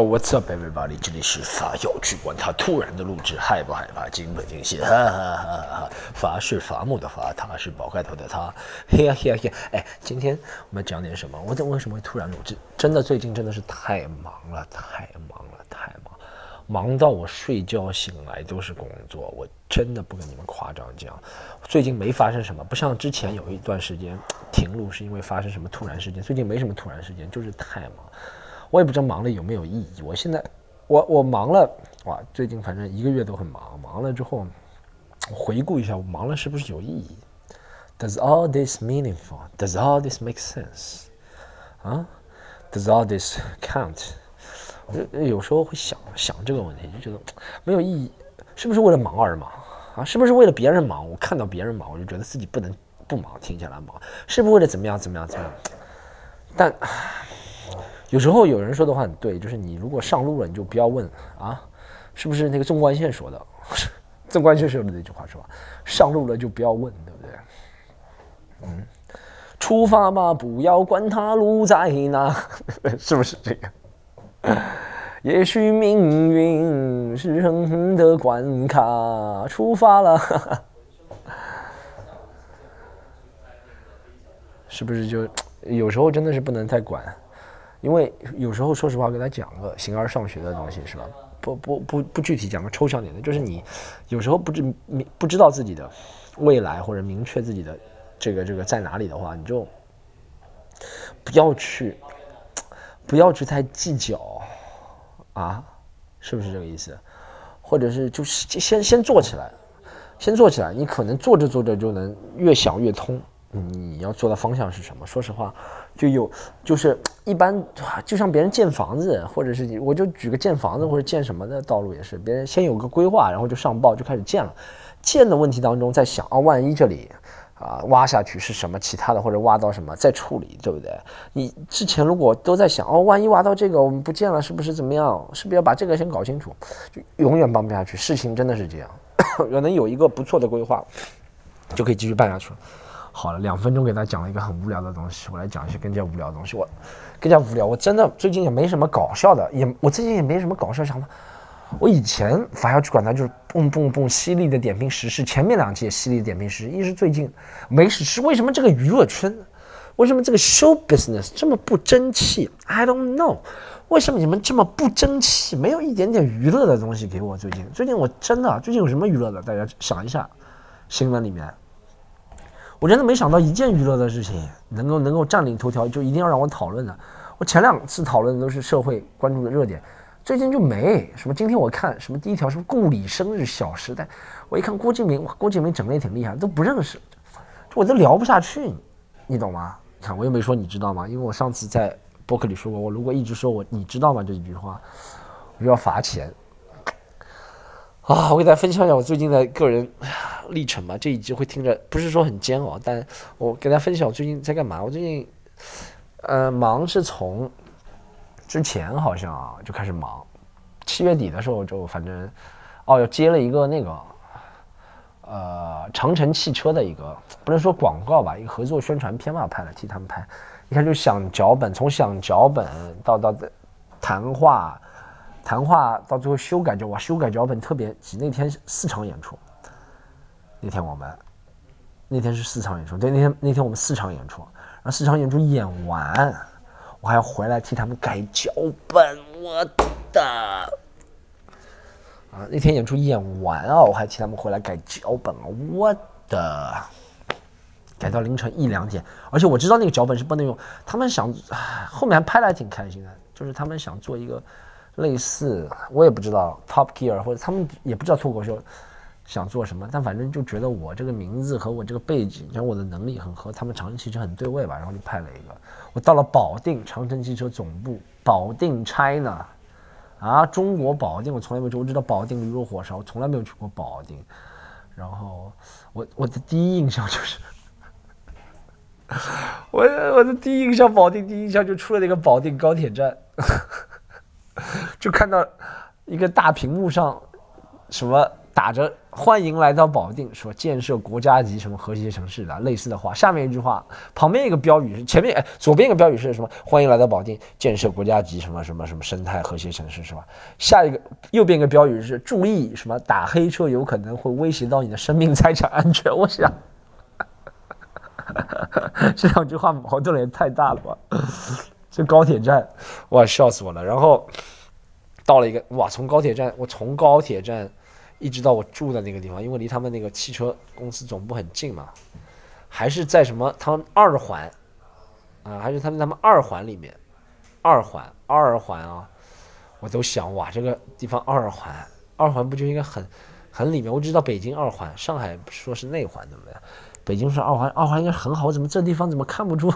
What's up, everybody？这里是法要去管他突然的录制，害不害怕？惊不惊喜？哈哈哈哈！伐是伐木的伐，他是宝盖头的他。嘿呀嘿呀嘿！哎，今天我们讲点什么？我怎为什么会突然录制？真的，最近真的是太忙了，太忙了，太忙，忙到我睡觉醒来都是工作。我真的不跟你们夸张讲，最近没发生什么，不像之前有一段时间停录是因为发生什么突然事件。最近没什么突然事件，就是太忙。我也不知道忙了有没有意义。我现在，我我忙了，哇！最近反正一个月都很忙。忙了之后，回顾一下，我忙了是不是有意义？Does all this meaningful? Does all this make sense? 啊？Does all this count? 我有时候会想想这个问题，就觉得没有意义。是不是为了忙而忙啊？是不是为了别人忙？我看到别人忙，我就觉得自己不能不忙，停下来忙。是不是为了怎么样怎么样怎么样？但。有时候有人说的话很对，就是你如果上路了，你就不要问啊，是不是那个纵贯线说的？纵贯线说的那句话是吧？上路了就不要问，对不对？嗯，出发吧，不要管他路在哪，是不是这个？也许命运是人的关卡，出发了，是不是就有时候真的是不能太管？因为有时候，说实话，给他讲个形而上学的东西，是吧？不不不不具体讲个抽象点的，就是你有时候不知不知道自己的未来，或者明确自己的这个这个在哪里的话，你就不要去不要去太计较啊，是不是这个意思？或者是就是先先做起来，先做起来，你可能做着做着就能越想越通。你要做的方向是什么？说实话，就有就是一般，就像别人建房子，或者是我就举个建房子或者建什么的道路也是，别人先有个规划，然后就上报就开始建了。建的问题当中在想啊，万一这里啊挖下去是什么其他的，或者挖到什么再处理，对不对？你之前如果都在想哦，万一挖到这个我们不建了，是不是怎么样？是不是要把这个先搞清楚？就永远办不下去。事情真的是这样，可能有一个不错的规划，就可以继续办下去了。好了，两分钟给大家讲了一个很无聊的东西，我来讲一些更加无聊的东西。我更加无聊，我真的最近也没什么搞笑的，也我最近也没什么搞笑想法。我以前反要去管它，就是蹦蹦蹦犀利的点评时事。前面两期也犀利的点评时事，一是最近没时事。为什么这个娱乐圈，为什么这个 show business 这么不争气？I don't know，为什么你们这么不争气？没有一点点娱乐的东西给我。最近最近我真的最近有什么娱乐的？大家想一下，新闻里面。我真的没想到一件娱乐的事情能够能够占领头条，就一定要让我讨论的。我前两次讨论的都是社会关注的热点，最近就没什么。今天我看什么第一条什么顾里生日，《小时代》，我一看郭敬明，郭敬明整的也挺厉害，都不认识，我都聊不下去，你懂吗？你看我又没说你知道吗？因为我上次在博客里说过，我如果一直说我你知道吗这一句话，我就要罚钱。啊，我给大家分享一下我最近的个人历程吧。这一集会听着不是说很煎熬，但我给大家分享我最近在干嘛。我最近，呃，忙是从之前好像啊就开始忙，七月底的时候就反正，哦，要接了一个那个，呃，长城汽车的一个不能说广告吧，一个合作宣传片嘛，拍了替他们拍。一看就想脚本，从想脚本到到谈话。谈话到最后修改就哇，修改脚本特别急。那天四场演出，那天我们那天是四场演出，对，那天那天我们四场演出，然后四场演出演完，我还要回来替他们改脚本，我的啊，那天演出演完啊，我还替他们回来改脚本啊，我的，改到凌晨一两点，而且我知道那个脚本是不能用，他们想后面还拍的还挺开心的，就是他们想做一个。类似我也不知道 Top Gear 或者他们也不知道脱口秀想做什么，但反正就觉得我这个名字和我这个背景，然后我的能力很和他们长城汽车很对位吧，然后就派了一个。我到了保定长城汽车总部，保定 China，啊，中国保定，我从来没去，我知道保定驴肉火烧，我从来没有去过保定。然后我我的第一印象就是，我我的第一印象保定第一印象就出了那个保定高铁站。就看到一个大屏幕上，什么打着欢迎来到保定，说建设国家级什么和谐城市的类似的话。下面一句话，旁边一个标语是前面哎，左边一个标语是什么？欢迎来到保定，建设国家级什么什么什么生态和谐城市是吧？下一个右边一个标语是注意什么？打黑车有可能会威胁到你的生命财产安全。我想，这两句话矛盾也太大了吧？这高铁站，哇，笑死我了。然后到了一个哇，从高铁站，我从高铁站。一直到我住的那个地方，因为离他们那个汽车公司总部很近嘛，还是在什么他们二环啊，还是他们他们二环里面，二环二环啊，我都想哇，这个地方二环二环不就应该很很里面？我知道北京二环，上海说是内环对不对？北京是二环，二环应该很好，怎么这地方怎么看不出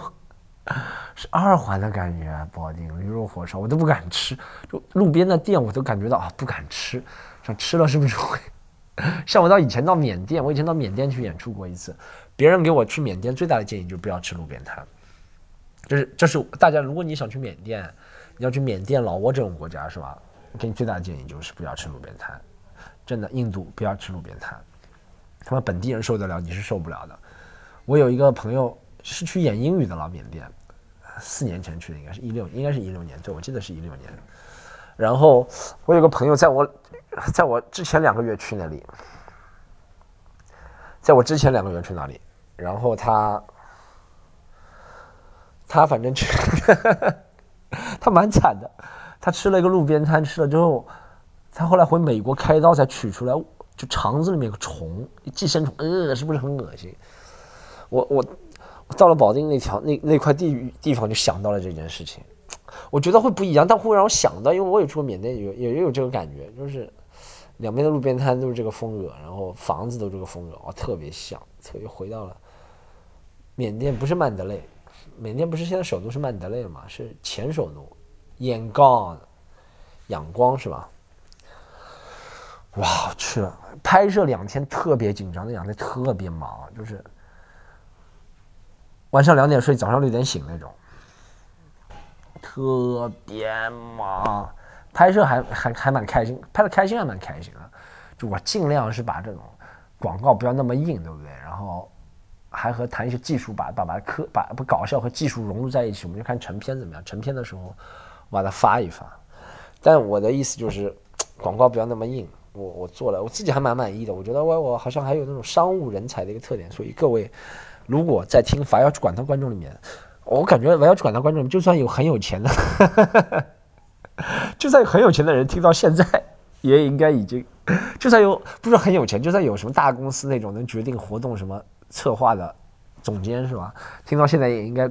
是二环的感觉？保定驴肉火烧我都不敢吃，就路边的店我都感觉到啊不敢吃。像吃了是不是会？像我到以前到缅甸，我以前到缅甸去演出过一次，别人给我去缅甸最大的建议就是不要吃路边摊，就是这是大家如果你想去缅甸，你要去缅甸、老挝这种国家是吧？给你最大的建议就是不要吃路边摊，真的，印度不要吃路边摊，他们本地人受得了，你是受不了的。我有一个朋友是去演英语的，老缅甸，四年前去的，应该是一六，应该是一六年，对我记得是一六年。然后我有个朋友在我。在我之前两个月去那里，在我之前两个月去那里，然后他，他反正去，他蛮惨的，他吃了一个路边摊，吃了之后，他后来回美国开刀才取出来，就肠子里面有个虫，寄生虫，呃，是不是很恶心？我我到了保定那条那那块地域地方，就想到了这件事情，我觉得会不一样，但会让我想到，因为我也去过缅甸，有也有这个感觉，就是。两边的路边摊都是这个风格，然后房子都这个风格，哦，特别像，特别回到了缅甸，不是曼德勒，缅甸不是现在首都是曼德勒嘛，是前首都，眼光，仰光是吧？哇，去了，拍摄两天特别紧张，那两天特别忙，就是晚上两点睡，早上六点醒那种，特别忙。拍摄还还还蛮开心，拍的开心还蛮开心的。就我尽量是把这种广告不要那么硬，对不对？然后还和谈一些技术，把把把科把不搞笑和技术融入在一起，我们就看成片怎么样。成片的时候我把它发一发。但我的意思就是广告不要那么硬。我我做了，我自己还蛮满意的。我觉得我我好像还有那种商务人才的一个特点。所以各位如果在听《法要去管他》观众里面，我感觉《法要去管他》观众就算有很有钱的。就算很有钱的人听到现在，也应该已经，就算有不是很有钱，就算有什么大公司那种能决定活动什么策划的总监是吧？听到现在也应该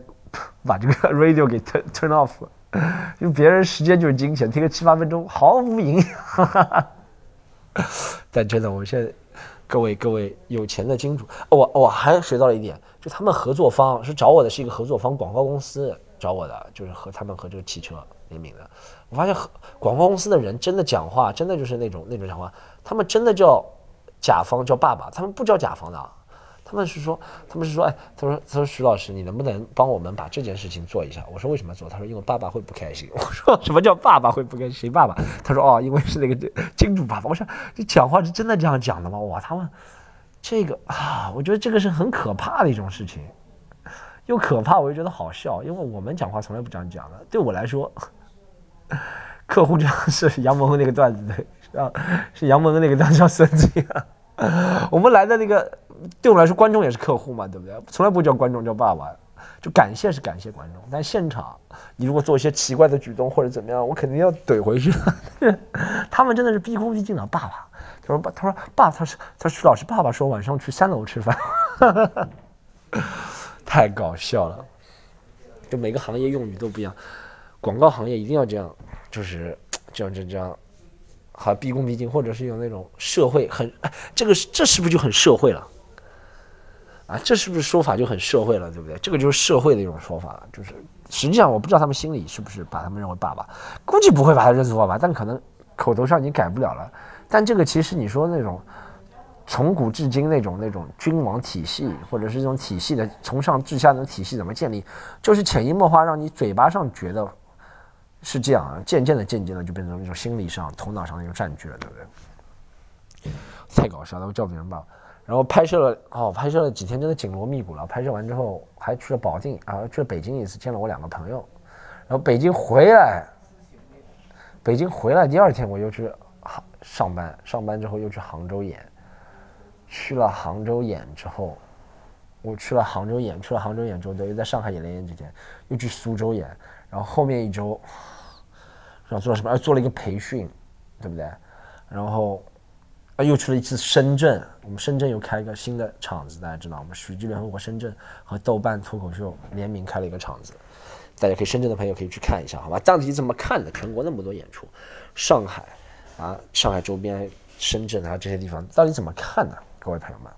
把这个 radio 给 turn turn off，因为别人时间就是金钱，听个七八分钟毫无营养。但真的，我现在各位各位有钱的金主，我我还学到了一点，就他们合作方是找我的是一个合作方广告公司找我的，就是和他们和这个汽车联名的。我发现和广告公司的人真的讲话，真的就是那种那种讲话，他们真的叫甲方叫爸爸，他们不叫甲方的，他们是说他们是说，哎，他说他说徐老师，你能不能帮我们把这件事情做一下？我说为什么做？他说因为爸爸会不开心。我说什么叫爸爸会不开心？谁爸爸？他说哦，因为是那个 金主爸爸。我说你讲话是真的这样讲的吗？哇，他们这个啊，我觉得这个是很可怕的一种事情，又可怕，我又觉得好笑，因为我们讲话从来不这样讲的。对我来说。客户这样是杨蒙恩那个段子的，啊，是杨蒙恩那个段子叫孙子啊。我们来的那个，对我们来说，观众也是客户嘛，对不对？从来不叫观众叫爸爸，就感谢是感谢观众。但现场，你如果做一些奇怪的举动或者怎么样，我肯定要怼回去。他们真的是毕恭毕敬的爸爸。他说爸，他说爸，他说他说徐老师，爸爸说晚上去三楼吃饭，太搞笑了。就每个行业用语都不一样。广告行业一定要这样，就是这样这样这样，好毕恭毕敬，或者是有那种社会很，这个这是不是就很社会了？啊，这是不是说法就很社会了，对不对？这个就是社会的一种说法，就是实际上我不知道他们心里是不是把他们认为爸爸，估计不会把他认作爸爸，但可能口头上你改不了了。但这个其实你说那种。从古至今那种那种君王体系，或者是这种体系的从上至下的体系怎么建立，就是潜移默化让你嘴巴上觉得是这样，渐渐的渐渐的就变成一种心理上、头脑上的一个占据了，对不对？太搞笑了，我叫别人爸爸。然后拍摄了哦，拍摄了几天，真的紧锣密鼓了。拍摄完之后，还去了保定啊，去了北京一次，见了我两个朋友。然后北京回来，北京回来第二天我又去杭上班，上班之后又去杭州演。去了杭州演之后，我去了杭州演，去了杭州演之后，等于在上海演了演几天，又去苏州演。然后后面一周，然后做了什么？做了一个培训，对不对？然后。又去了一次深圳，我们深圳又开一个新的场子，大家知道，我们喜剧联合国深圳和豆瓣脱口秀联名开了一个场子，大家可以深圳的朋友可以去看一下，好吧？到底怎么看的？全国那么多演出，上海啊，上海周边、深圳啊这些地方，到底怎么看呢？各位朋友们。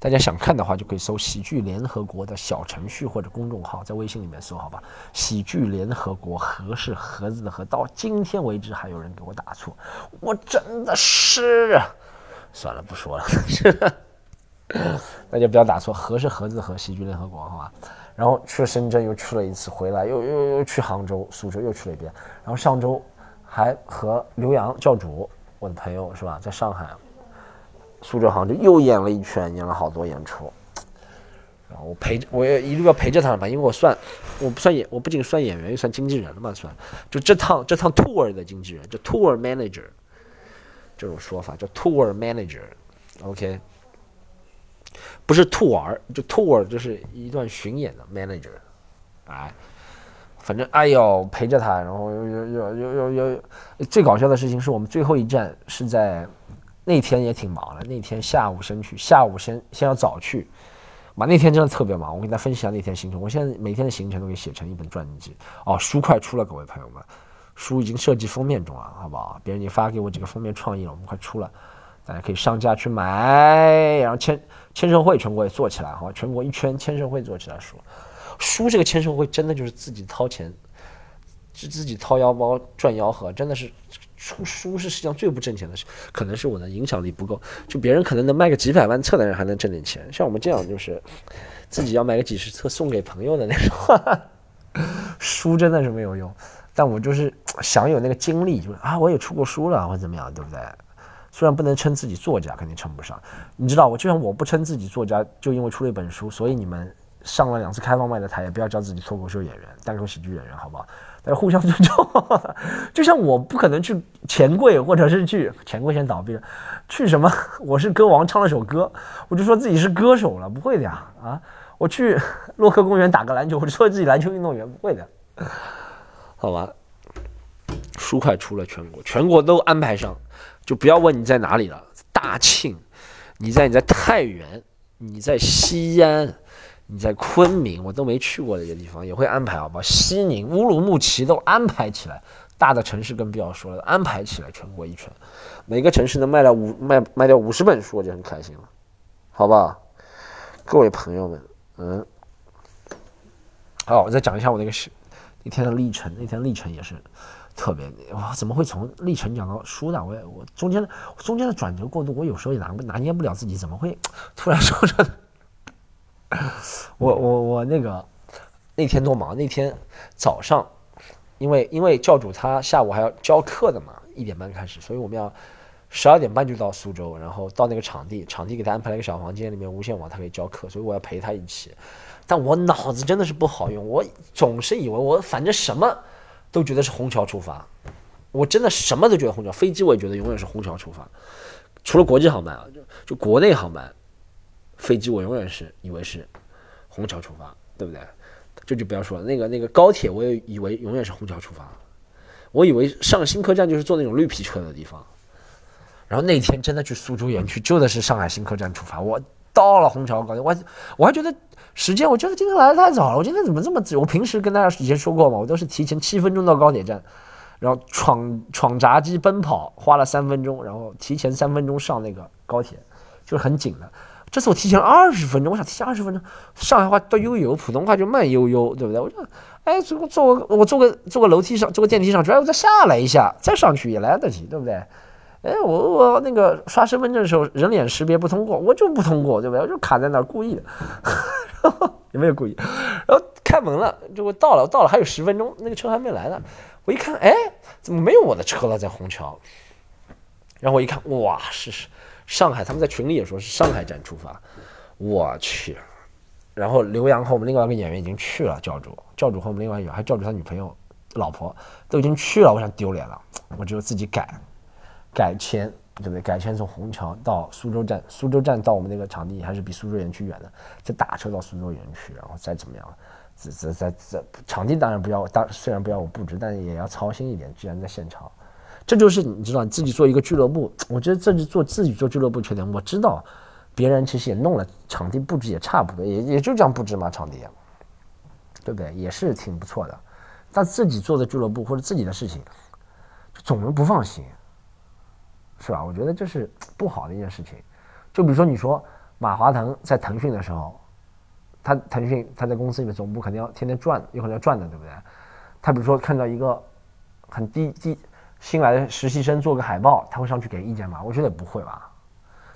大家想看的话，就可以搜“喜剧联合国”的小程序或者公众号，在微信里面搜，好吧？“喜剧联合国”盒是盒子的盒，到今天为止还有人给我打错，我真的是，算了，不说了，大家不要打错，盒是盒子的盒，喜剧联合国，好吧？然后去了深圳，又去了一次，回来又又又去杭州、苏州又去了一遍，然后上周还和刘洋教主，我的朋友是吧，在上海。苏州、杭州又演了一圈，演了好多演出，然后我陪着，我也一路要陪着他吧，因为我算，我不算演，我不仅算演员，又算经纪人了嘛，算，就这趟这趟 tour 的经纪人，就 tour manager 这种说法叫 tour manager，OK，不是 tour，就 tour 就是一段巡演的 manager，哎，反正哎呦陪着他，然后又又又又又又，最搞笑的事情是我们最后一站是在。那天也挺忙的，那天下午先去，下午先先要早去，嘛那天真的特别忙。我给大家分析一下那天行程，我现在每天的行程都给写成一本传记。哦，书快出了，各位朋友们，书已经设计封面中了，好不好？别人已经发给我几个封面创意了，我们快出了，大家可以上架去买。然后签签售会全国也做起来，好吧，全国一圈签售会做起来，书书这个签售会真的就是自己掏钱，是自己掏腰包赚吆喝，真的是。出书是世界上最不挣钱的事，可能是我的影响力不够。就别人可能能卖个几百万册的人还能挣点钱，像我们这样就是自己要买个几十册送给朋友的那种，书真的是没有用。但我就是想有那个经历，就是啊，我也出过书了或者怎么样，对不对？虽然不能称自己作家，肯定称不上。你知道，我就像我不称自己作家，就因为出了一本书，所以你们上了两次开放麦的台，也不要叫自己脱口秀演员、单口喜剧演员，好不好？互相尊重，就像我不可能去钱柜，或者是去钱柜先倒闭了，去什么？我是歌王唱了首歌，我就说自己是歌手了，不会的呀！啊，我去洛克公园打个篮球，我就说自己篮球运动员，不会的，好吧？书快出了，全国全国都安排上，就不要问你在哪里了，大庆，你在你在太原，你在西安。你在昆明，我都没去过的一个地方，也会安排好吧？西宁、乌鲁木齐都安排起来，大的城市更不要说了，安排起来全国一圈，每个城市能卖掉五卖卖掉五十本书，我就很开心了，好吧？各位朋友们，嗯，好，我再讲一下我那个是那天的历程，那天历程也是特别哇，怎么会从历程讲到书呢？我也我中间的中间的转折过渡，我有时候也拿拿捏不了自己，怎么会突然说这？我我我那个那天多忙，那天早上，因为因为教主他下午还要教课的嘛，一点半开始，所以我们要十二点半就到苏州，然后到那个场地，场地给他安排了一个小房间，里面无线网，他可以教课，所以我要陪他一起。但我脑子真的是不好用，我总是以为我反正什么都觉得是虹桥出发，我真的什么都觉得虹桥，飞机我也觉得永远是虹桥出发，除了国际航班啊，就就国内航班。飞机我永远是以为是虹桥出发，对不对？这就不要说了。那个那个高铁我也以为永远是虹桥出发，我以为上新客站就是坐那种绿皮车的地方。然后那天真的去苏州园区，就的是上海新客站出发。我到了虹桥高铁，我我还觉得时间，我觉得今天来的太早了。我今天怎么这么我平时跟大家以前说过嘛，我都是提前七分钟到高铁站，然后闯闯闸机奔跑，花了三分钟，然后提前三分钟上那个高铁，就是很紧的。这次我提前二十分钟，我想提前二十分钟，上海话多悠悠，普通话就慢悠悠，对不对？我就，哎，坐坐个我坐个坐个楼梯上，坐个电梯上去，哎，我再下来一下，再上去也来得及，对不对？哎，我我那个刷身份证的时候，人脸识别不通过，我就不通过，对不对？我就卡在那儿，故意的，有没有故意？然后开门了，就我到了，到了还有十分钟，那个车还没来呢。我一看，哎，怎么没有我的车了？在虹桥。然后我一看，哇，是是上海，他们在群里也说是上海站出发，我去。然后刘洋和我们另外一个演员已经去了，教主，教主和我们另外一个还教主他女朋友、老婆都已经去了，我想丢脸了，我只有自己改，改签，对不对？改签从虹桥到苏州站，苏州站到我们那个场地还是比苏州园区远的，再打车到苏州园区，然后再怎么样？这这这这场地当然不要，当虽然不要我布置，但也要操心一点。既然在现场，这就是你知道，你自己做一个俱乐部，我觉得这是做自己做俱乐部缺点。我知道。别人其实也弄了场地布置也差不多，也也就这样布置嘛，场地，对不对？也是挺不错的。但自己做的俱乐部或者自己的事情，就总是不放心，是吧？我觉得这是不好的一件事情。就比如说你说马化腾在腾讯的时候，他腾讯他在公司里面总部肯定要天天转，有可能要转的，对不对？他比如说看到一个很低低新来的实习生做个海报，他会上去给意见吗？我觉得不会吧。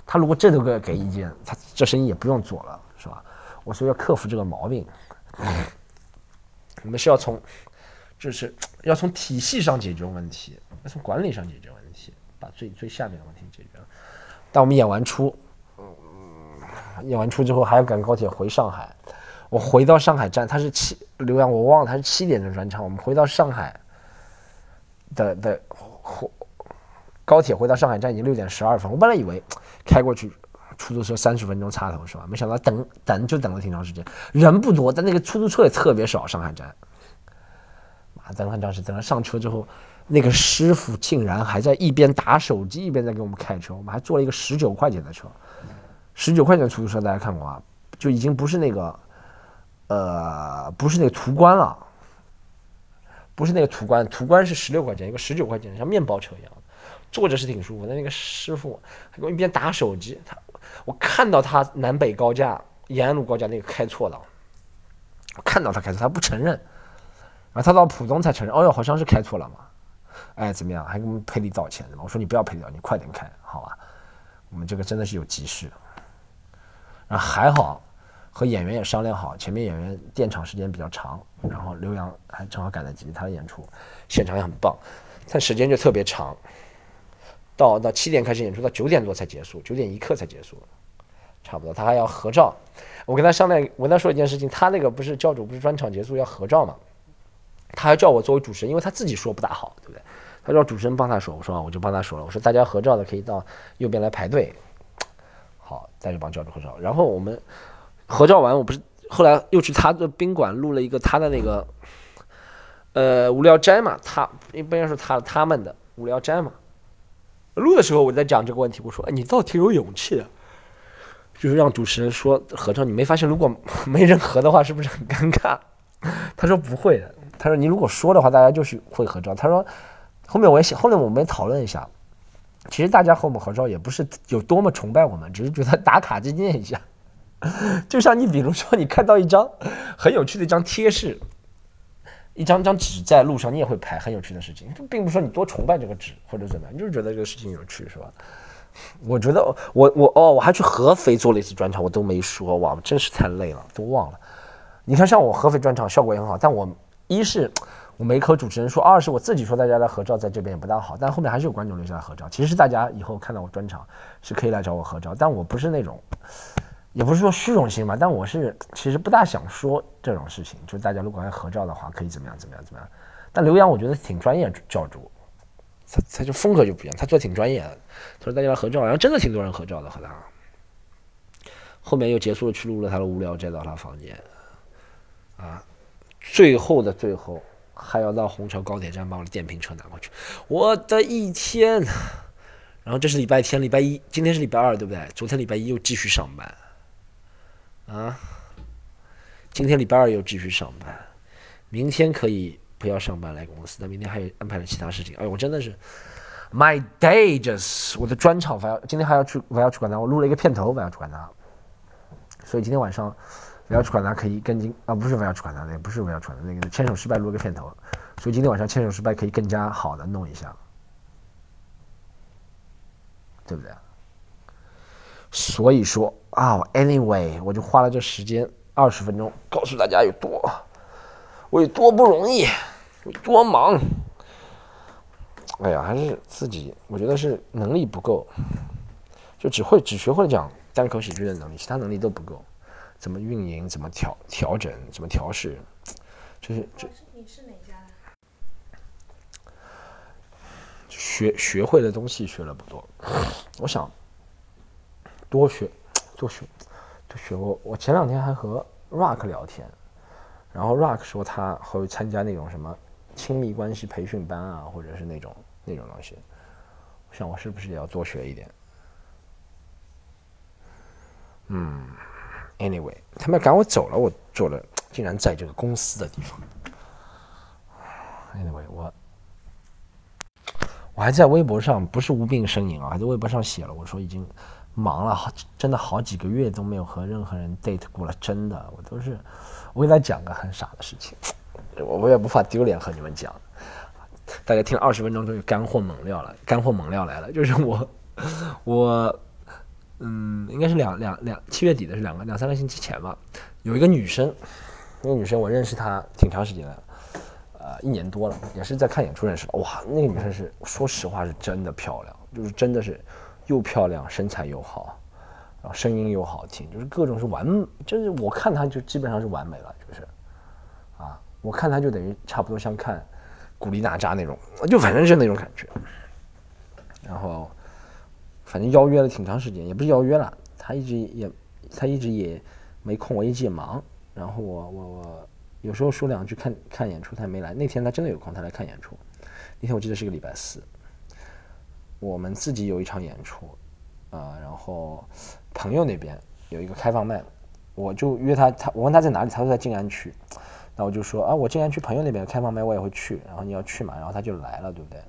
他如果这都给给意见，他这生意也不用做了，是吧？我说要克服这个毛病，我们是要从，就是要从体系上解决问题，要从管理上解决问题，把最最下面的问题解决了。但我们演完出，嗯演完出之后还要赶高铁回上海。我回到上海站，他是七刘洋，我忘了他是七点的专场。我们回到上海的的火高铁回到上海站已经六点十二分。我本来以为。开过去，出租车三十分钟插头是吧？没想到等等就等了挺长时间，人不多，但那个出租车也特别少。上海站，妈等了很长时间，等了上车之后，那个师傅竟然还在一边打手机一边在给我们开车。我们还坐了一个十九块钱的车，十九块钱出租车大家看过啊？就已经不是那个，呃，不是那个途观了，不是那个途观，途观是十六块钱一个，十九块钱像面包车一样。坐着是挺舒服的，那个师傅还给我一边打手机，他我看到他南北高架、延安路高架那个开错了，我看到他开错，他不承认，然后他到浦东才承认，哦哟，好像是开错了嘛，哎，怎么样，还给我们赔礼道歉？我说你不要赔礼道歉，你快点开，好吧？我们这个真的是有急事，然后还好和演员也商量好，前面演员垫场时间比较长，然后刘洋还正好赶得及他的演出，现场也很棒，但时间就特别长。到到七点开始演出，到九点多才结束，九点一刻才结束，差不多。他还要合照，我跟他商量，我跟他说一件事情，他那个不是教主不是专场结束要合照嘛？他还叫我作为主持人，因为他自己说不大好，对不对？他让主持人帮他说，我说我就帮他说了，我说大家合照的可以到右边来排队。好，再去帮教主合照。然后我们合照完，我不是后来又去他的宾馆录了一个他的那个呃无聊斋嘛？他不应该说他他们的无聊斋嘛？录的时候我在讲这个问题，我说：“哎，你倒挺有勇气的，就是让主持人说合照。你没发现如果 没人合的话，是不是很尴尬？” 他说：“不会的。”他说：“你如果说的话，大家就是会合照。”他说：“后面我也想，后面我们也讨论一下，其实大家和我们合照也不是有多么崇拜我们，只是觉得打卡纪念一下。就像你比如说，你看到一张很有趣的一张贴士。”一张张纸在路上，你也会拍很有趣的事情，并不是说你多崇拜这个纸或者怎么样，你就是觉得这个事情有趣，是吧？我觉得我我哦，我还去合肥做了一次专场，我都没说哇，真是太累了，都忘了。你看，像我合肥专场效果也很好，但我一是我没和主持人说，二是我自己说大家来合照在这边也不大好，但后面还是有观众留下来合照。其实大家以后看到我专场是可以来找我合照，但我不是那种。也不是说虚荣心嘛，但我是其实不大想说这种事情。就大家如果要合照的话，可以怎么样怎么样怎么样。但刘洋我觉得挺专业，教主，他他就风格就不一样，他做的挺专业的。他说大家来合照，然后真的挺多人合照的和他。后面又结束了，去录了他的无聊斋到他房间，啊，最后的最后还要到虹桥高铁站把我的电瓶车拿过去。我的一天！然后这是礼拜天，礼拜一，今天是礼拜二，对不对？昨天礼拜一又继续上班。啊，今天礼拜二又继续上班，明天可以不要上班来公司，但明天还有安排了其他事情。哎，我真的是，My day just，我的专场我要今天还要去我要去管他，我录了一个片头我要去管他，所以今天晚上我要去管他可以跟进啊，不是我要去管他，那不是我要去管他那个牵手失败录了个片头，所以今天晚上牵手失败可以更加好的弄一下，对不对？所以说啊，anyway，我就花了这时间二十分钟，告诉大家有多我有多不容易，有多忙。哎呀，还是自己，我觉得是能力不够，就只会只学会了讲单口喜剧的能力，其他能力都不够。怎么运营？怎么调调整？怎么调试？就是这。你是哪家的？学学会的东西学了不多，我想多学多学多学。我我前两天还和 Rock 聊天，然后 Rock 说他会参加那种什么亲密关系培训班啊，或者是那种那种东西。我想我是不是也要多学一点？嗯。Anyway，他们赶我走了，我做了，竟然在这个公司的地方。Anyway，我我还在微博上，不是无病呻吟啊，还在微博上写了，我说已经忙了好，真的好几个月都没有和任何人 date 过了，真的，我都是，我给大家讲个很傻的事情，我我也不怕丢脸和你们讲，大家听了二十分钟，终于干货猛料了，干货猛料来了，就是我我。嗯，应该是两两两七月底的是两个两三个星期前吧。有一个女生，那个女生我认识她挺长时间的，呃，一年多了，也是在看演出认识的。哇，那个女生是说实话是真的漂亮，就是真的是又漂亮，身材又好，然后声音又好听，就是各种是完，就是我看她就基本上是完美了，就是啊，我看她就等于差不多像看古力娜扎那种，就反正是那种感觉，然后。反正邀约了挺长时间，也不是邀约了，他一直也，他一直也没空，我一直也忙。然后我我我有时候说两句看看演出，他也没来。那天他真的有空，他来看演出。那天我记得是个礼拜四，我们自己有一场演出，啊，然后朋友那边有一个开放麦，我就约他，他我问他在哪里，他说在静安区，那我就说啊，我静安区朋友那边开放麦我也会去，然后你要去嘛，然后他就来了，对不对？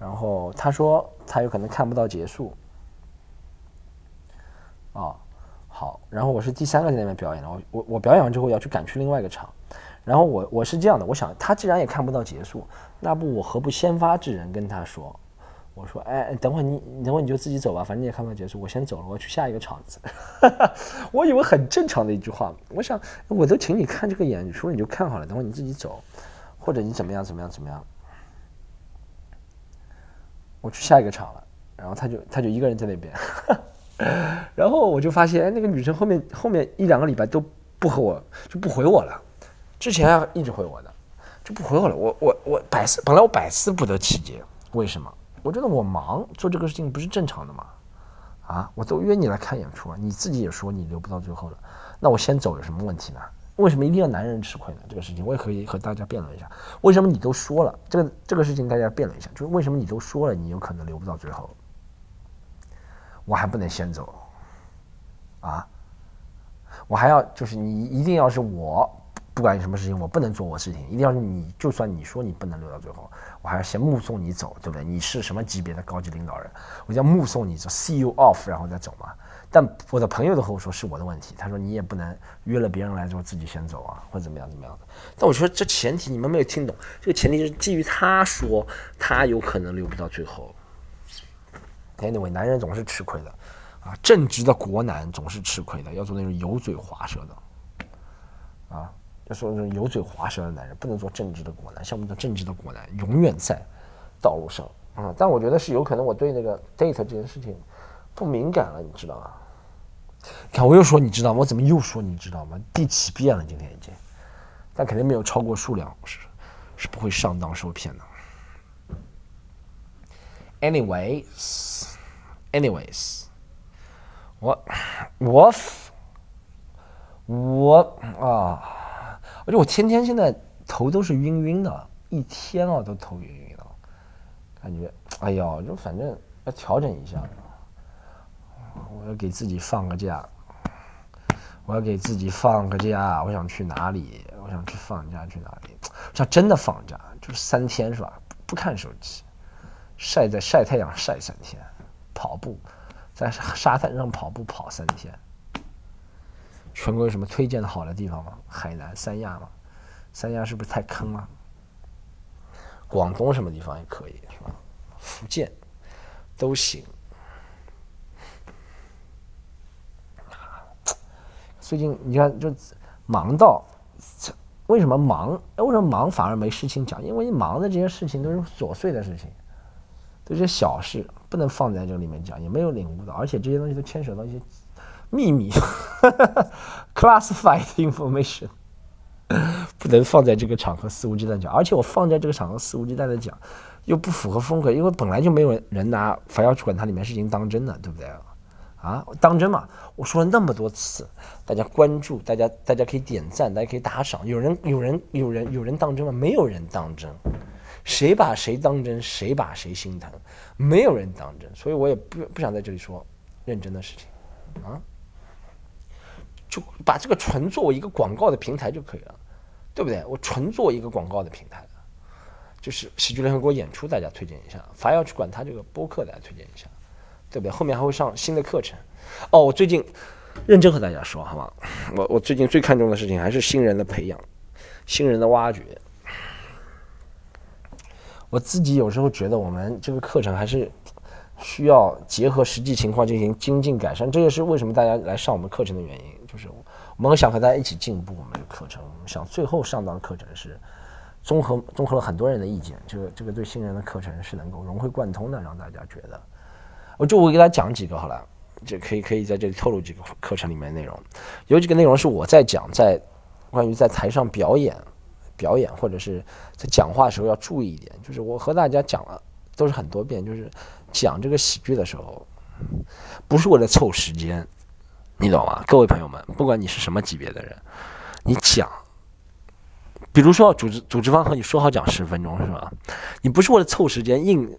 然后他说他有可能看不到结束，啊，好，然后我是第三个在那边表演了，我我我表演完之后要去赶去另外一个场，然后我我是这样的，我想他既然也看不到结束，那不我何不先发制人跟他说，我说哎，等会你等会你就自己走吧，反正也看不到结束，我先走了，我去下一个场子，我以为很正常的一句话，我想我都请你看这个演出，你就看好了，等会你自己走，或者你怎么样怎么样怎么样。我去下一个场了，然后他就他就一个人在那边，然后我就发现，哎，那个女生后面后面一两个礼拜都不和我就不回我了，之前一直回我的，就不回我了。我我我百思本来我百思不得其解，为什么？我觉得我忙做这个事情不是正常的吗？啊，我都约你来看演出了，你自己也说你留不到最后了，那我先走有什么问题呢？为什么一定要男人吃亏呢？这个事情我也可以和大家辩论一下。为什么你都说了这个这个事情，大家辩论一下，就是为什么你都说了，你有可能留不到最后，我还不能先走啊？我还要就是你一定要是我，不管什么事情，我不能做我事情，一定要是你，就算你说你不能留到最后，我还要先目送你走，对不对？你是什么级别的高级领导人？我要目送你走，see you off，然后再走嘛。但我的朋友都和我说是我的问题，他说你也不能约了别人来之后自己先走啊，或者怎么样怎么样的。但我说这前提你们没有听懂，这个前提是基于他说他有可能留不到最后。Anyway，男人总是吃亏的啊，正直的国男总是吃亏的，要做那种油嘴滑舌的啊，就说那种油嘴滑舌的男人，不能做正直的国男。像我们的正直的国男，永远在道路上啊。但我觉得是有可能我对那个 date 这件事情不敏感了，你知道吗？看，我又说你知道吗？我怎么又说你知道吗？第几遍了？今天已经，但肯定没有超过数量，是是不会上当受骗的。Anyways，anyways，我我我啊，而且我天天现在头都是晕晕的，一天啊都头晕晕的，感觉哎呀，就反正要调整一下。我要给自己放个假，我要给自己放个假。我想去哪里？我想去放假去哪里？想真的放假，就是三天是吧？不看手机，晒在晒太阳晒三天，跑步，在沙滩上跑步跑三天。全国有什么推荐的好的地方吗？海南三亚吗？三亚是不是太坑了？广东什么地方也可以是吧？福建都行。最近你看，就忙到为什么忙？哎，为什么忙反而没事情讲？因为你忙的这些事情都是琐碎的事情，这些小事不能放在这里面讲，也没有领悟到，而且这些东西都牵扯到一些秘密，classified information，不能放在这个场合肆无忌惮讲。而且我放在这个场合肆无忌惮的讲，又不符合风格，因为本来就没有人拿《法要去管它里面事情当真的，对不对？啊，当真嘛？我说了那么多次，大家关注，大家大家可以点赞，大家可以打赏。有人有人有人有人当真吗？没有人当真。谁把谁当真，谁把谁心疼？没有人当真。所以我也不不想在这里说认真的事情，啊，就把这个纯作为一个广告的平台就可以了，对不对？我纯做一个广告的平台，就是喜剧联合国演出，大家推荐一下；凡要去管他这个播客，大家推荐一下。对不对？后面还会上新的课程。哦，我最近认真和大家说，好吗？我我最近最看重的事情还是新人的培养，新人的挖掘。我自己有时候觉得，我们这个课程还是需要结合实际情况进行精进改善。这也是为什么大家来上我们课程的原因，就是我们想和大家一起进步我们的课程。我们想最后上到的课程是综合综合了很多人的意见，这个这个对新人的课程是能够融会贯通的，让大家觉得。我就我给大家讲几个好了，就可以可以在这里透露几个课程里面内容。有几个内容是我在讲，在关于在台上表演、表演或者是在讲话的时候要注意一点，就是我和大家讲了都是很多遍，就是讲这个喜剧的时候，不是为了凑时间，你懂吗？各位朋友们，不管你是什么级别的人，你讲，比如说组织组织方和你说好讲十分钟是吧？你不是为了凑时间硬。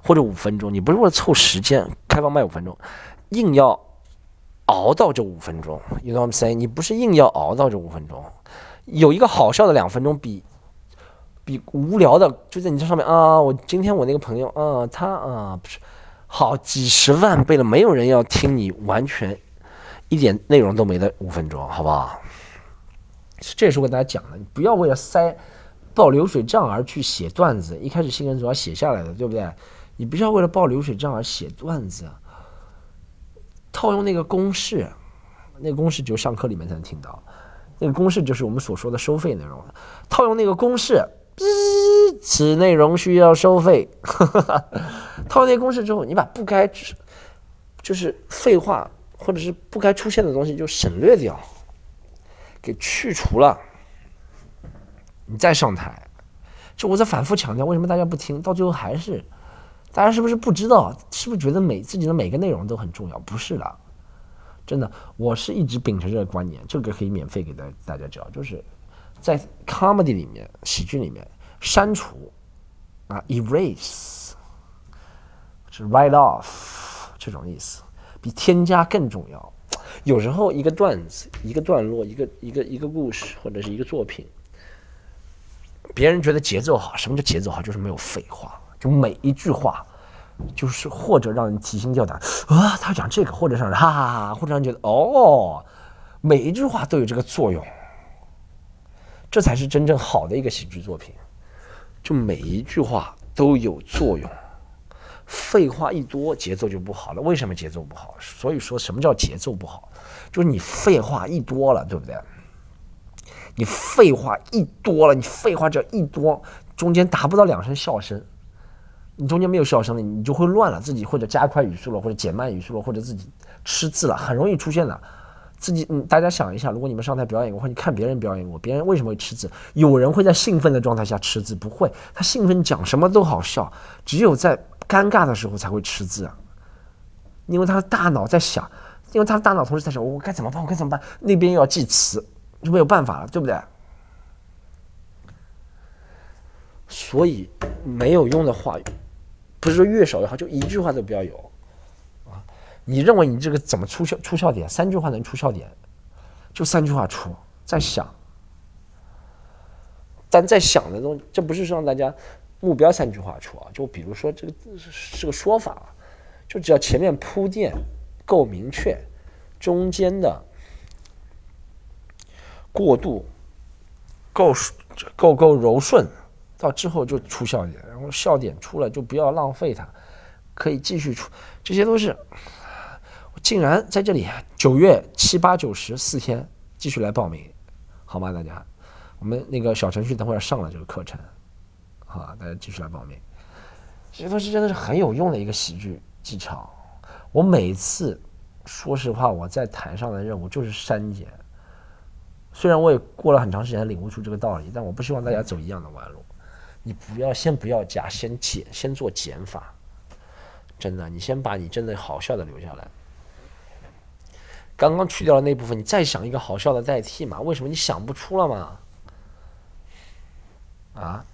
或者五分钟，你不是为了凑时间开放卖五分钟，硬要熬到这五分钟，you know what I'm saying？你不是硬要熬到这五分钟，有一个好笑的两分钟比比无聊的就在你这上面啊！我今天我那个朋友啊，他啊不是好几十万倍了，没有人要听你完全一点内容都没的五分钟，好不好？这也是我跟大家讲的，你不要为了塞。报流水账而去写段子，一开始新人总要写下来的，对不对？你不要为了报流水账而写段子，套用那个公式，那个公式只有上课里面才能听到，那个公式就是我们所说的收费内容。套用那个公式，此内容需要收费。套用那个公式之后，你把不该就是废话或者是不该出现的东西就省略掉，给去除了。你再上台，就我在反复强调，为什么大家不听？到最后还是，大家是不是不知道？是不是觉得每自己的每个内容都很重要？不是的，真的，我是一直秉承这个观念，这个可以免费给大大家教，就是在 comedy 里面，喜剧里面删除啊，erase 是 write off 这种意思，比添加更重要。有时候一个段子、一个段落、一个一个一个故事或者是一个作品。别人觉得节奏好，什么叫节奏好？就是没有废话，就每一句话，就是或者让人提心吊胆啊，他讲这个，或者让人哈哈哈，或者让人觉得哦，每一句话都有这个作用，这才是真正好的一个喜剧作品。就每一句话都有作用，废话一多，节奏就不好了。为什么节奏不好？所以说什么叫节奏不好？就是你废话一多了，对不对？你废话一多了，你废话只要一多，中间达不到两声笑声，你中间没有笑声了，你就会乱了，自己或者加快语速了，或者减慢语速了，或者自己吃字了，很容易出现的。自己，大家想一下，如果你们上台表演过，或者你看别人表演过，别人为什么会吃字？有人会在兴奋的状态下吃字，不会，他兴奋讲什么都好笑，只有在尴尬的时候才会吃字啊，因为他的大脑在想，因为他的大脑同时在想，我该怎么办？我该怎么办？那边又要记词。就没有办法了，对不对？所以没有用的话语，不是说越少越好，就一句话都不要有啊！你认为你这个怎么出笑出笑点？三句话能出笑点，就三句话出，在想，但在想的东西，这不是让大家目标三句话出啊！就比如说这个是个说法，就只要前面铺垫够明确，中间的。过渡够够够柔顺，到之后就出笑点，然后笑点出了就不要浪费它，可以继续出。这些都是我竟然在这里九月七八九十四天继续来报名，好吗？大家，我们那个小程序等会儿上了这个课程，好，大家继续来报名。这东西真的是很有用的一个喜剧技巧。我每次，说实话，我在台上的任务就是删减。虽然我也过了很长时间领悟出这个道理，但我不希望大家走一样的弯路。你不要先不要加，先减，先做减法。真的，你先把你真的好笑的留下来。刚刚去掉了那部分，你再想一个好笑的代替嘛？为什么你想不出了嘛？啊，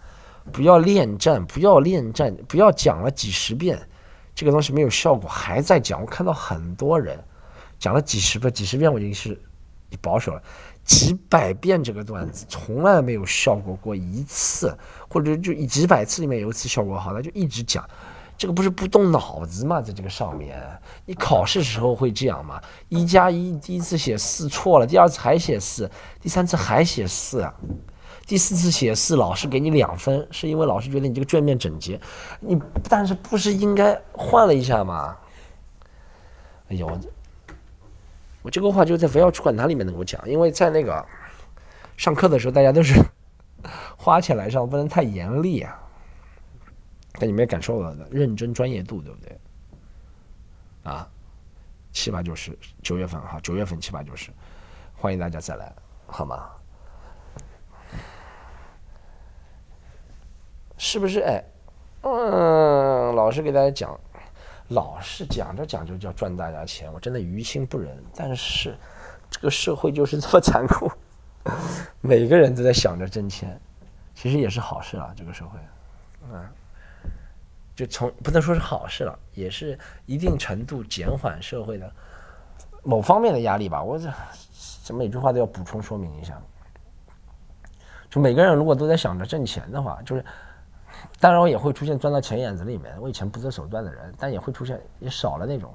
不要恋战，不要恋战，不要讲了几十遍，这个东西没有效果，还在讲。我看到很多人讲了几十遍，几十遍我已经是保守了，几百遍这个段子从来没有效果过一次，或者就几百次里面有一次效果好，他就一直讲。这个不是不动脑子吗？在这个上面，你考试时候会这样吗？一加一第一次写四错了，第二次还写四，第三次还写四，第四次写四，老师给你两分，是因为老师觉得你这个卷面整洁。你但是不是应该换了一下吗？哎呦，我这个话就在围绕主管堂里面能够讲，因为在那个上课的时候，大家都是 花钱来上，不能太严厉啊。但你们也感受到了认真专业度，对不对？啊，七八九十，九月份哈，九月份七八九十，欢迎大家再来，好吗？是不是？哎，嗯，老师给大家讲，老是讲着讲着就要赚大家钱，我真的于心不忍。但是这个社会就是这么残酷，每个人都在想着挣钱，其实也是好事啊，这个社会，嗯。就从不能说是好事了，也是一定程度减缓社会的某方面的压力吧。我这怎么每句话都要补充说明一下？就每个人如果都在想着挣钱的话，就是当然我也会出现钻到钱眼子里面。我以前不择手段的人，但也会出现也少了那种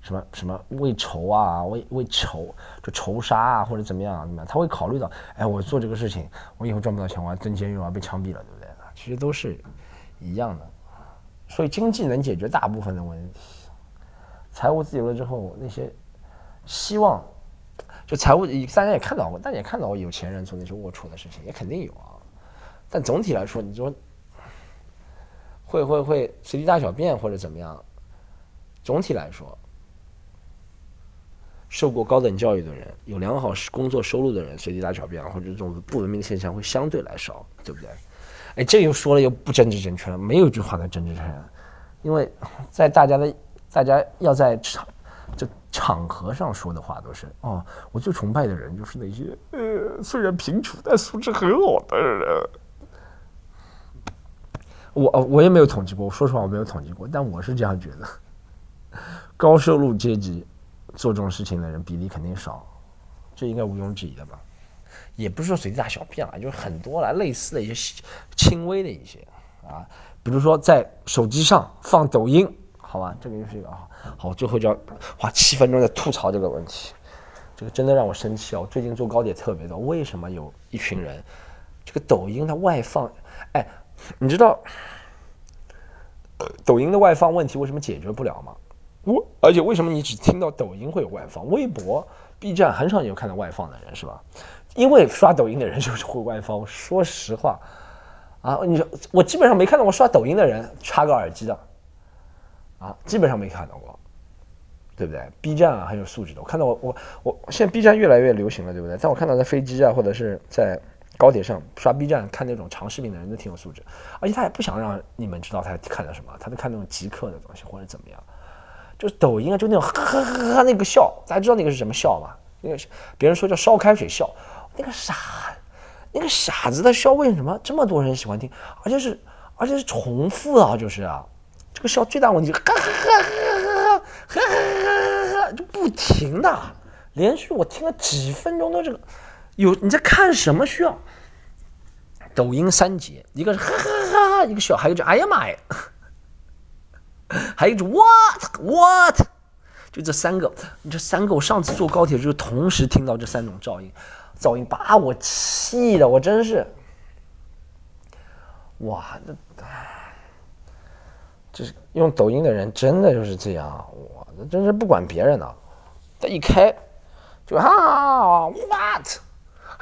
什么什么为仇啊、为为仇就仇杀啊或者怎么样怎么样，他会考虑到，哎，我做这个事情，我以后赚不到钱，我要蹲监狱，我要被枪毙了，对不对？其实都是一样的。所以经济能解决大部分的问题，财务自由了之后，那些希望就财务，大家也看到过，大家也看到过有钱人做那些龌龊的事情，也肯定有啊。但总体来说，你说会会会随地大小便或者怎么样？总体来说，受过高等教育的人，有良好工作收入的人，随地大小便或者这种不文明的现象会相对来少，对不对？哎，这又说了又不政治正确了，没有一句话能政治正确，因为在大家的大家要在场这场合上说的话都是哦，我最崇拜的人就是那些呃虽然贫穷但素质很好的人。我我也没有统计过，我说实话我没有统计过，但我是这样觉得，高收入阶级做这种事情的人比例肯定少，这应该毋庸置疑的吧。也不是说随地大小便啊，就是很多了类似的一些轻微的一些啊，比如说在手机上放抖音，好吧，这个就是一个啊，好，最后就要花七分钟在吐槽这个问题，这个真的让我生气啊！我最近坐高铁特别多，为什么有一群人这个抖音它外放？哎，你知道抖音的外放问题为什么解决不了吗？我而且为什么你只听到抖音会有外放，微博、B 站很少有看到外放的人是吧？因为刷抖音的人就是会外放。说实话，啊，你我基本上没看到过刷抖音的人插个耳机的，啊，基本上没看到过，对不对？B 站啊很有素质的，我看到我我我现在 B 站越来越流行了，对不对？但我看到在飞机啊或者是在高铁上刷 B 站看那种长视频的人都挺有素质，而且他也不想让你们知道他看了什么，他在看那种极客的东西或者怎么样，就是抖音啊，就那种呵呵呵呵那个笑，大家知道那个是什么笑吗？那个别人说叫烧开水笑。那个傻，那个傻子的笑，为什么这么多人喜欢听？而且是，而且是重复啊，就是啊，这个笑最大问题，哈哈哈哈哈，哈哈哈哈就不停的，连续我听了几分钟都这个，有你在看什么需要？抖音三节，一个是哈哈哈，一个笑，还有就哎呀妈呀，还有一种 what what，就这三个，你这三个，我上次坐高铁就是同时听到这三种噪音。噪音把我气的，我真是，哇，这，这是用抖音的人真的就是这样，我这真是不管别人的，他一开就啊，what，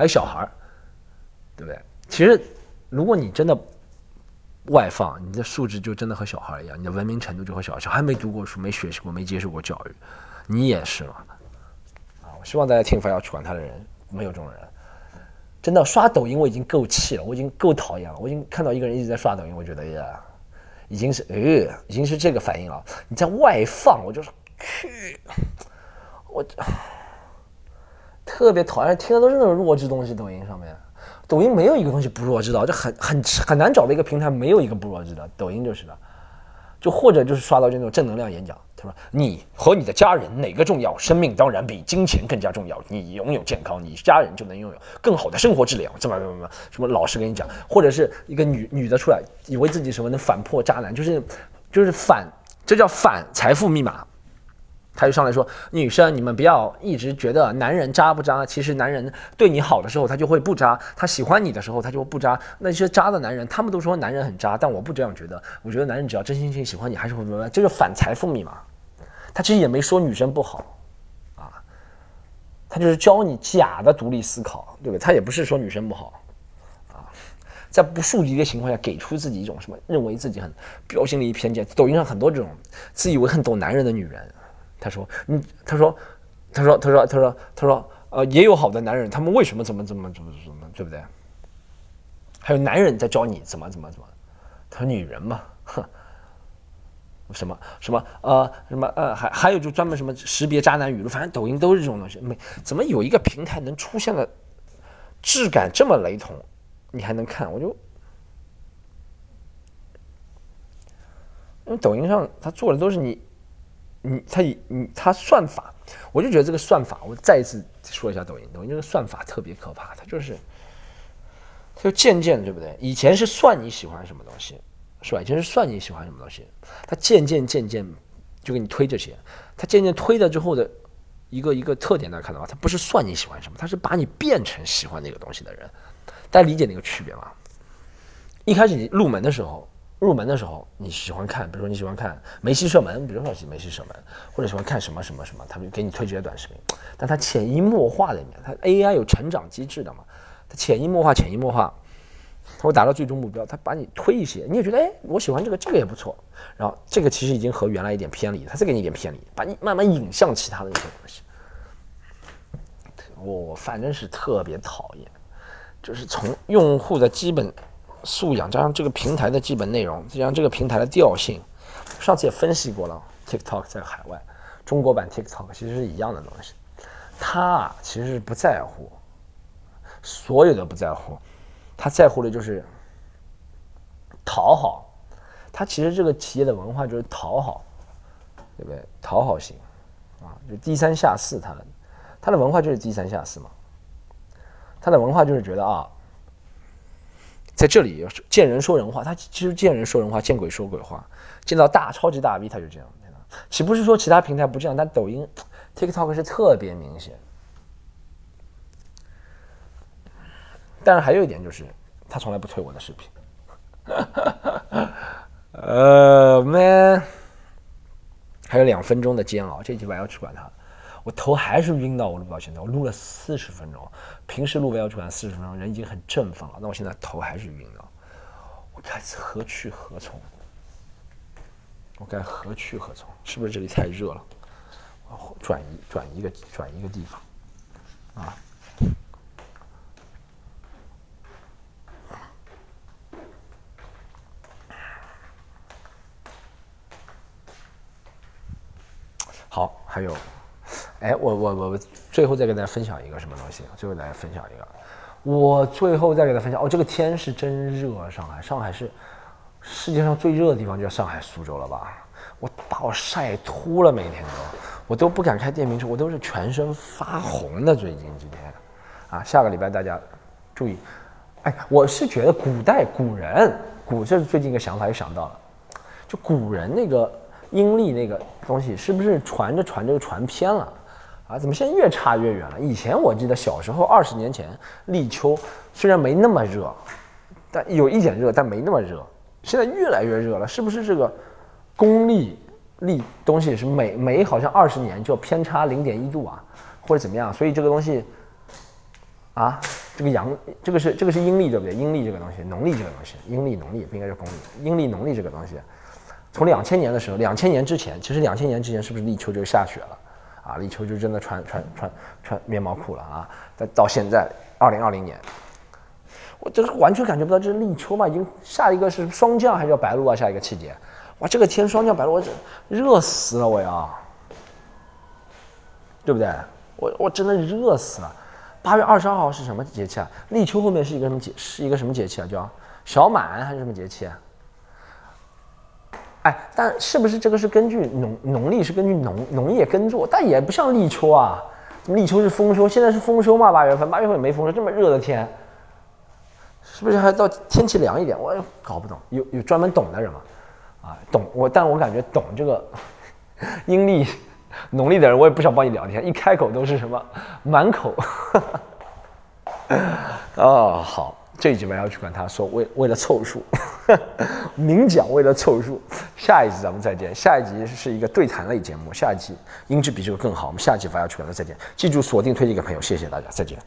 还有小孩儿，对不对？其实，如果你真的外放，你的素质就真的和小孩一样，你的文明程度就和小孩，小孩没读过书，没学习过，没接受过教育，你也是嘛。啊，我希望大家听发要去管他的人没有这种人。真的刷抖音我已经够气了，我已经够讨厌了，我已经看到一个人一直在刷抖音，我觉得呀，已经是呃，已经是这个反应了。你在外放，我就是去，我特别讨厌，听的都是那种弱智东西，抖音上面。抖音没有一个东西不弱智的，这很很很难找的一个平台，没有一个不弱智的。抖音就是的，就或者就是刷到这种正能量演讲。他说：“你和你的家人哪个重要？生命当然比金钱更加重要。你拥有健康，你家人就能拥有更好的生活质量。怎么怎么怎么？什么老师跟你讲，或者是一个女女的出来，以为自己什么能反破渣男，就是就是反，这叫反财富密码。”他就上来说：“女生，你们不要一直觉得男人渣不渣。其实男人对你好的时候，他就会不渣；他喜欢你的时候，他就会不渣。那些渣的男人，他们都说男人很渣，但我不这样觉得。我觉得男人只要真心心喜欢你，还是会明白，这是反财富密码。他其实也没说女生不好，啊，他就是教你假的独立思考，对不对？他也不是说女生不好，啊，在不树敌的情况下，给出自己一种什么，认为自己很标新立异、偏见。抖音上很多这种自以为很懂男人的女人。”他说：“嗯，他说，他说，他说，他说，他说，呃，也有好的男人，他们为什么怎么怎么怎么怎么，对不对？还有男人在教你怎么怎么怎么，他说女人嘛，哼，什么什么呃什么呃，还还有就专门什么识别渣男语录，反正抖音都是这种东西。没怎么有一个平台能出现的质感这么雷同，你还能看？我就因为抖音上他做的都是你。”你他以你他算法，我就觉得这个算法，我再一次说一下抖音，抖音这个算法特别可怕，它就是，它就渐渐对不对？以前是算你喜欢什么东西，是吧？以前是算你喜欢什么东西，它渐渐渐渐就给你推这些，它渐渐推了之后的一个一个特点，大家看到吗？它不是算你喜欢什么，它是把你变成喜欢那个东西的人，大家理解那个区别吗？一开始你入门的时候。入门的时候，你喜欢看，比如说你喜欢看梅西射门，比如说梅西射门，或者喜欢看什么什么什么，他们给你推这些短视频。但他潜移默化的里面，他 AI 有成长机制的嘛？他潜移默化，潜移默化，他会达到最终目标。他把你推一些，你也觉得哎，我喜欢这个，这个也不错。然后这个其实已经和原来一点偏离，他再给你一点偏离，把你慢慢引向其他的一些东西。我反正是特别讨厌，就是从用户的基本。素养加上这个平台的基本内容，加上这个平台的调性，上次也分析过了。TikTok 在海外，中国版 TikTok 其实是一样的东西。他啊，其实是不在乎，所有的不在乎，他在乎的就是讨好。他其实这个企业的文化就是讨好，对不对？讨好型啊，就低三下四。他的他的文化就是低三下四嘛。他的文化就是觉得啊。在这里见人说人话，他其实见人说人话，见鬼说鬼话。见到大超级大 V，他就这样。岂不是说其他平台不这样？但抖音、TikTok 是特别明显。但是还有一点就是，他从来不推我的视频。呃，man，还有两分钟的煎熬，这几我要去管他。我头还是晕到我录到现在，我录了四十分钟。平时录《要主管四十分钟，人已经很振奋了。那我现在头还是晕的，我该何去何从？我该何去何从？是不是这里太热了？转移转一个转一个地方啊！好，还有。哎，我我我最后再给大家分享一个什么东西？最后大家分享一个，我最后再给大家分享哦，这个天是真热，上海，上海是世界上最热的地方，就上海、苏州了吧？我把我晒秃了，每天都，我都不敢开电瓶车，我都是全身发红的。最近几天，啊，下个礼拜大家注意，哎，我是觉得古代古人古，这是最近一个想法又想到了，就古人那个阴历那个东西，是不是传着传着就传偏了？啊，怎么现在越差越远了？以前我记得小时候，二十年前立秋虽然没那么热，但有一点热，但没那么热。现在越来越热了，是不是这个公历历东西是每每好像二十年就偏差零点一度啊，或者怎么样？所以这个东西啊，这个阳，这个是这个是阴历对不对？阴历这个东西，农历这个东西，阴历农历不应该是公历，阴历农历这个东西，从两千年的时候，两千年之前，其实两千年之前是不是立秋就下雪了？啊，立秋就真的穿穿穿穿棉毛裤了啊！但到现在二零二零年，我就是完全感觉不到这是立秋嘛，已经下一个是霜降还是叫白露啊？下一个季节，哇，这个天霜降白露，我热死了我要，对不对？我我真的热死了。八月二十二号是什么节气啊？立秋后面是一个什么节？是一个什么节气啊？叫小满还是什么节气啊？哎，但是不是这个是根据农农历是根据农农业耕作，但也不像立秋啊。立秋是丰收，现在是丰收嘛？八月份，八月份没丰收，这么热的天，是不是还到天气凉一点？我也搞不懂，有有专门懂的人吗？啊，懂我，但我感觉懂这个阴历。农历的人，我也不想帮你聊天，一开口都是什么满口。哦，好，这一集不要去管他，说为为了凑数，明讲为了凑数。下一集咱们再见，下一集是一个对谈类节目，下一集音质比这个更好。我们下一集不要去管他再见，记住锁定推荐给朋友，谢谢大家，再见。